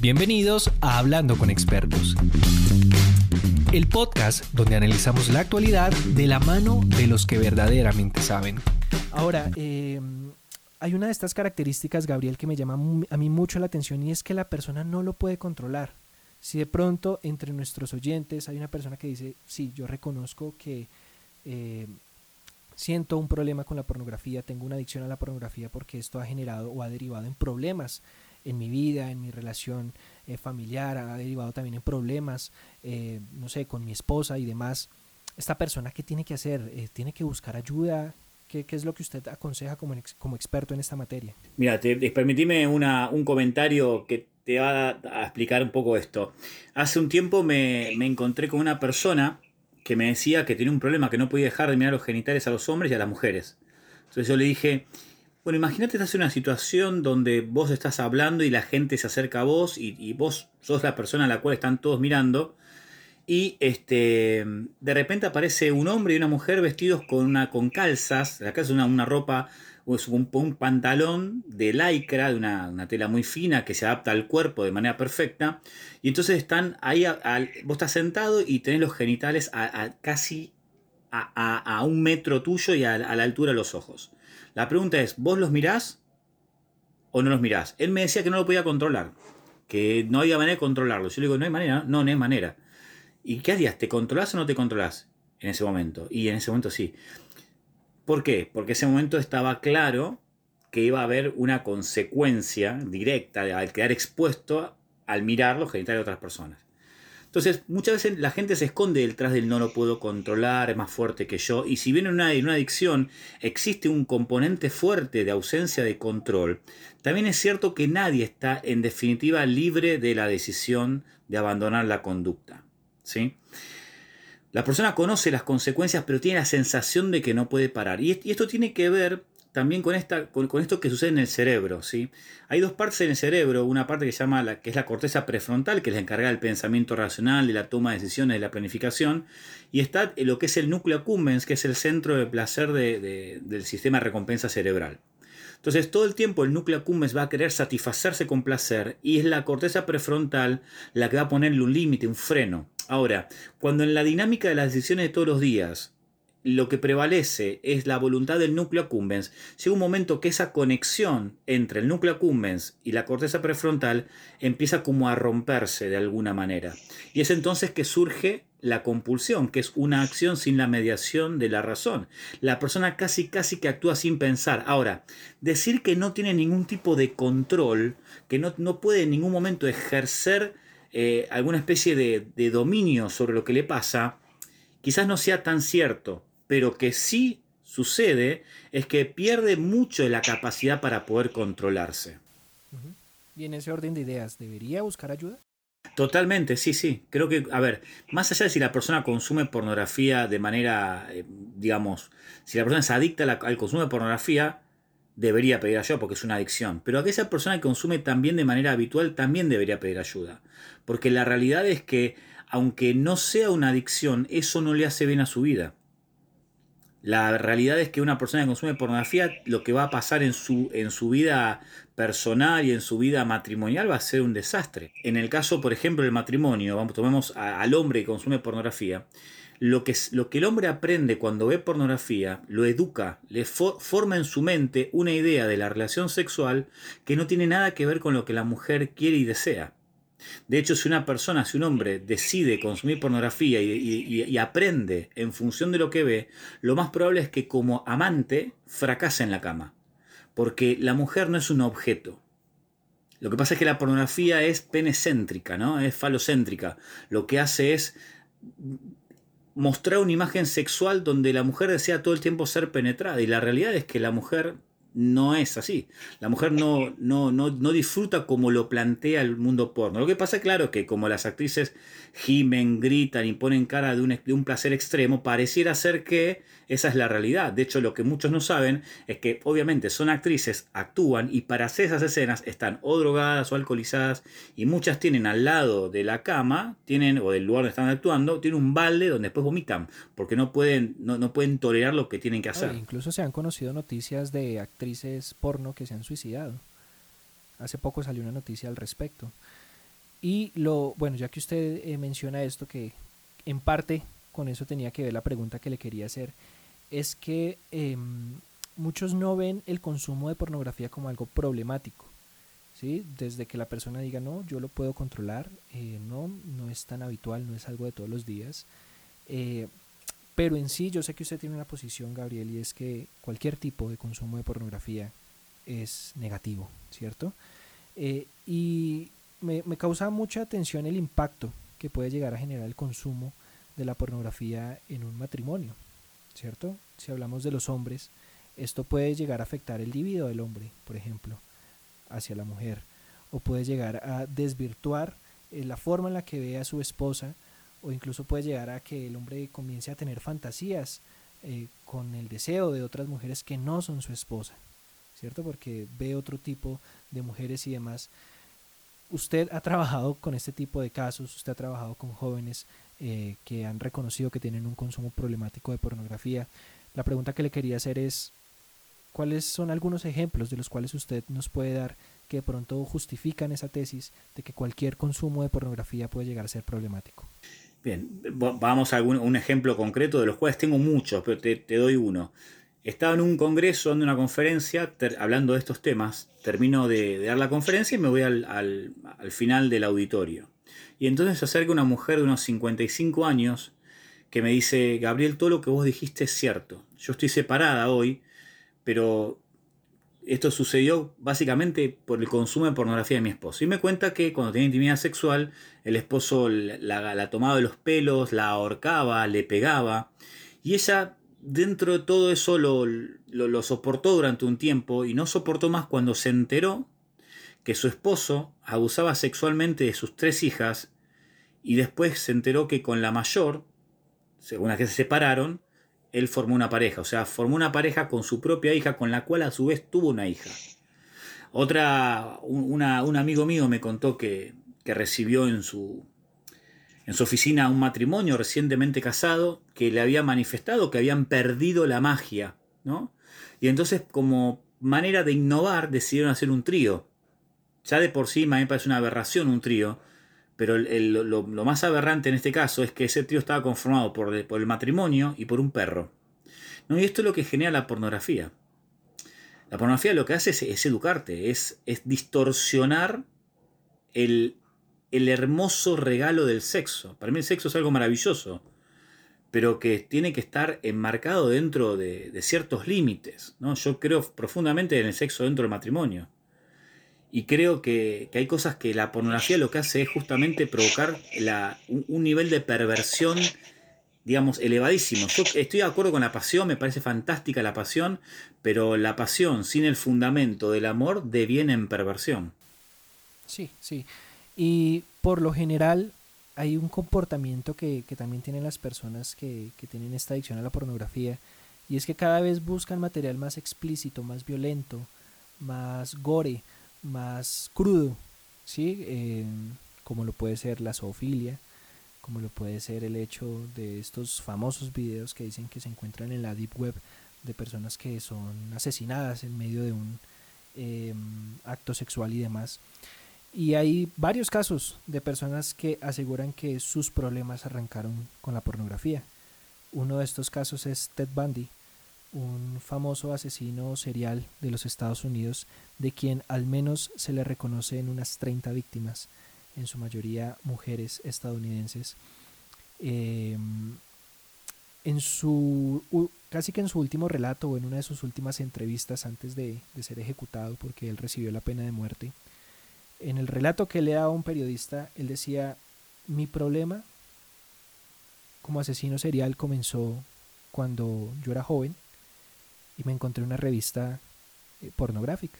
Bienvenidos a Hablando con Expertos, el podcast donde analizamos la actualidad de la mano de los que verdaderamente saben. Ahora, eh, hay una de estas características, Gabriel, que me llama a mí mucho la atención y es que la persona no lo puede controlar. Si de pronto entre nuestros oyentes hay una persona que dice, sí, yo reconozco que eh, siento un problema con la pornografía, tengo una adicción a la pornografía porque esto ha generado o ha derivado en problemas en mi vida, en mi relación eh, familiar, ha derivado también en problemas, eh, no sé, con mi esposa y demás. Esta persona, ¿qué tiene que hacer? Eh, ¿Tiene que buscar ayuda? ¿Qué, ¿Qué, es lo que usted aconseja como, como experto en esta materia? Mira, te, permitime una, un comentario que te va a, explicar un poco esto. Hace un tiempo me, me encontré con una persona que me decía que tenía un problema, que no podía dejar de mirar los genitales a los hombres y a las mujeres. Entonces yo le dije, bueno, imagínate estás en una situación donde vos estás hablando y la gente se acerca a vos y, vos sos la persona a la cual están todos mirando. Y este, de repente aparece un hombre y una mujer vestidos con, una, con calzas, la calza es una, una ropa, es un, pantalón de lycra, de una, tela muy fina que se adapta al cuerpo de manera perfecta. Y entonces están ahí, vos estás sentado y tenés los genitales a, casi a, un metro tuyo y a, la altura de los ojos. La pregunta es, ¿vos los mirás o no los mirás? Él me decía que no lo podía controlar, que no había manera de controlarlo. Yo le digo, no hay manera, no, no hay manera. ¿Y qué harías? ¿Te controlás o no te controlás en ese momento? Y en ese momento sí. ¿Por qué? Porque ese momento estaba claro que iba a haber una consecuencia directa al quedar expuesto al mirar los genitales de otras personas. Entonces, muchas veces la gente se esconde detrás del no lo puedo controlar, es más fuerte que yo. Y si bien en una, una adicción existe un componente fuerte de ausencia de control, también es cierto que nadie está en definitiva libre de la decisión de abandonar la conducta. ¿sí? La persona conoce las consecuencias, pero tiene la sensación de que no puede parar. Y esto tiene que ver también con, esta, con, esto que sucede en el cerebro. ¿sí? Hay dos partes en el cerebro, una parte que se llama la, que es la corteza prefrontal, que es la encargada del pensamiento racional, de la toma de decisiones, de la planificación, y está lo que es el núcleo accumbens, que es el centro de placer del sistema de recompensa cerebral. Entonces todo el tiempo el núcleo accumbens va a querer satisfacerse con placer y es la corteza prefrontal la que va a ponerle un límite, un freno. Ahora, cuando en la dinámica de las decisiones de todos los días lo que prevalece es la voluntad del núcleo accumbens, llega un momento que esa conexión entre el núcleo accumbens y la corteza prefrontal empieza como a romperse de alguna manera. Y es entonces que surge la compulsión, que es una acción sin la mediación de la razón. La persona casi casi que actúa sin pensar. Ahora, decir que no tiene ningún tipo de control, que no, no puede en ningún momento ejercer eh, alguna especie de, de dominio sobre lo que le pasa, quizás no sea tan cierto pero que sí sucede es que pierde mucho de la capacidad para poder controlarse. Y en ese orden de ideas, ¿debería buscar ayuda? Totalmente, sí, sí. Creo que, a ver, más allá de si la persona consume pornografía de manera, eh, digamos, si la persona es adicta al consumo de pornografía, debería pedir ayuda porque es una adicción. Pero aquella persona que consume también de manera habitual también debería pedir ayuda. Porque la realidad es que, aunque no sea una adicción, eso no le hace bien a su vida. La realidad es que una persona que consume pornografía, lo que va a pasar en su, en su vida personal y en su vida matrimonial va a ser un desastre. En el caso, por ejemplo, del matrimonio, vamos, tomemos al hombre que consume pornografía, lo que, lo que el hombre aprende cuando ve pornografía, lo educa, le forma en su mente una idea de la relación sexual que no tiene nada que ver con lo que la mujer quiere y desea. De hecho, si una persona, si un hombre decide consumir pornografía y, aprende en función de lo que ve, lo más probable es que como amante fracase en la cama. Porque la mujer no es un objeto. Lo que pasa es que la pornografía es penecéntrica, ¿no? Es falocéntrica. Lo que hace es mostrar una imagen sexual donde la mujer desea todo el tiempo ser penetrada. Y la realidad es que la mujer no es así. La mujer no, no, no, no, disfruta como lo plantea el mundo porno. Lo que pasa, claro, que como las actrices gimen, gritan y ponen cara de un, de un placer extremo, pareciera ser que esa es la realidad. De hecho, lo que muchos no saben es que obviamente son actrices, actúan y para hacer esas escenas están o drogadas o alcoholizadas y muchas tienen al lado de la cama, tienen o del lugar donde están actuando, tienen un balde donde después vomitan porque no pueden, no, no pueden tolerar lo que tienen que hacer. incluso se han conocido noticias de actrices porno que se han suicidado. Hace poco salió una noticia al respecto. Y lo, bueno, ya que usted eh, menciona esto, que en parte con eso tenía que ver la pregunta que le quería hacer, es que em, muchos no ven el consumo de pornografía como algo problemático. ¿sí? Desde que la persona diga, no, yo lo puedo controlar, eh, no, no es tan habitual, no es algo de todos los días. Eh, pero en sí, yo sé que usted tiene una posición, Gabriel, y es que cualquier tipo de consumo de pornografía es negativo, ¿cierto? y me, causa mucha atención el impacto que puede llegar a generar el consumo de la pornografía en un matrimonio, ¿cierto? Si hablamos de los hombres, esto puede llegar a afectar el libido del hombre, por ejemplo, hacia la mujer, o puede llegar a desvirtuar eh, la forma en la que ve a su esposa, o incluso puede llegar a que el hombre comience a tener fantasías eh, con el deseo de otras mujeres que no son su esposa, ¿cierto? Porque ve otro tipo de mujeres y demás usted ha trabajado con este tipo de casos, usted ha trabajado con jóvenes eh, que han reconocido que tienen un consumo problemático de pornografía. La pregunta que le quería hacer es, ¿cuáles son algunos ejemplos de los cuales usted nos puede dar que de pronto justifican esa tesis de que cualquier consumo de pornografía puede llegar a ser problemático? Bien, vamos a un ejemplo concreto de los cuales tengo muchos, pero te, doy uno. Estaba en un congreso, dando una conferencia, hablando de estos temas. Termino de, dar la conferencia y me voy al, final del auditorio. Y entonces se acerca una mujer de unos 55 años que me dice, Gabriel, todo lo que vos dijiste es cierto. Yo estoy separada hoy, pero esto sucedió básicamente por el consumo de pornografía de mi esposo. Y me cuenta que cuando tenía intimidad sexual, el esposo la, tomaba de los pelos, la ahorcaba, le pegaba. Y ella dentro de todo eso lo, lo, soportó durante un tiempo y no soportó más cuando se enteró que su esposo abusaba sexualmente de sus tres hijas y después se enteró que con la mayor, según la que se separaron, él formó una pareja, o sea, formó una pareja con su propia hija, con la cual a su vez tuvo una hija. Otra, un, un amigo mío me contó que, que recibió en su, en su oficina un matrimonio recientemente casado que le había manifestado que habían perdido la magia, ¿no? Y entonces como manera de innovar decidieron hacer un trío. Ya de por sí me parece una aberración un trío, pero lo, más aberrante en este caso es que ese trío estaba conformado por, el matrimonio y por un perro. ¿No? Y esto es lo que genera la pornografía. La pornografía lo que hace es, educarte, es, distorsionar el, el hermoso regalo del sexo. Para mí el sexo es algo maravilloso, pero que tiene que estar enmarcado dentro de, ciertos límites. ¿no? Yo creo profundamente en el sexo dentro del matrimonio. Y creo que, hay cosas que la pornografía lo que hace es justamente provocar un, nivel de perversión, digamos, elevadísimo. Yo estoy de acuerdo con la pasión, me parece fantástica la pasión, pero la pasión sin el fundamento del amor deviene en perversión. Sí, sí. Y por lo general hay un comportamiento que, también tienen las personas que, tienen esta adicción a la pornografía y es que cada vez buscan material más explícito, más violento, más gore, más crudo, ¿sí? Como lo puede ser la zoofilia, como lo puede ser el hecho de estos famosos videos que dicen que se encuentran en la deep web de personas que son asesinadas en medio de un em, acto sexual y demás. Y hay varios casos de personas que aseguran que sus problemas arrancaron con la pornografía. Uno de estos casos es Ted Bundy, un famoso asesino serial de los Estados Unidos, de quien al menos se le reconocen unas 30 víctimas, en su mayoría mujeres estadounidenses. Em, en su casi que en su último relato o en una de sus últimas entrevistas antes de ser ejecutado porque él recibió la pena de muerte, en el relato que le daba un periodista, él decía, mi problema como asesino serial comenzó cuando yo era joven y me encontré una revista eh, pornográfica.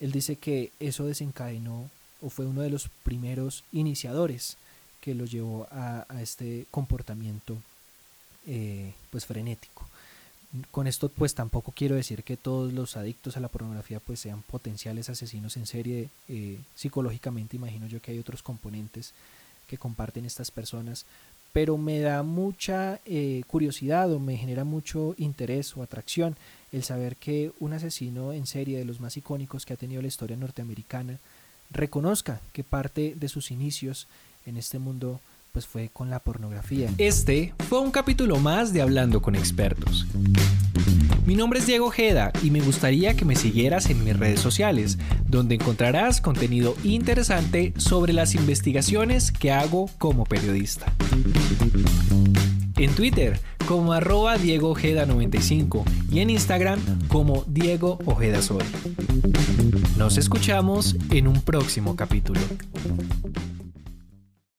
Él dice que eso desencadenó o fue uno de los primeros iniciadores que lo llevó a, este comportamiento eh, pues frenético con esto pues tampoco quiero decir que todos los adictos a la pornografía pues sean potenciales asesinos en serie eh, psicológicamente imagino yo que hay otros componentes que comparten estas personas pero me da mucha eh, curiosidad o me genera mucho interés o atracción el saber que un asesino en serie de los más icónicos que ha tenido la historia norteamericana reconozca que parte de sus inicios en este mundo pues fue con la pornografía. Este fue un capítulo más de Hablando con expertos. Mi nombre es Diego Ojeda y me gustaría que me siguieras en mis redes sociales, donde encontrarás contenido interesante sobre las investigaciones que hago como periodista. En Twitter como arroba Diego Ojeda 95 y en Instagram como Diego Ojeda Soy. Nos escuchamos en un próximo capítulo.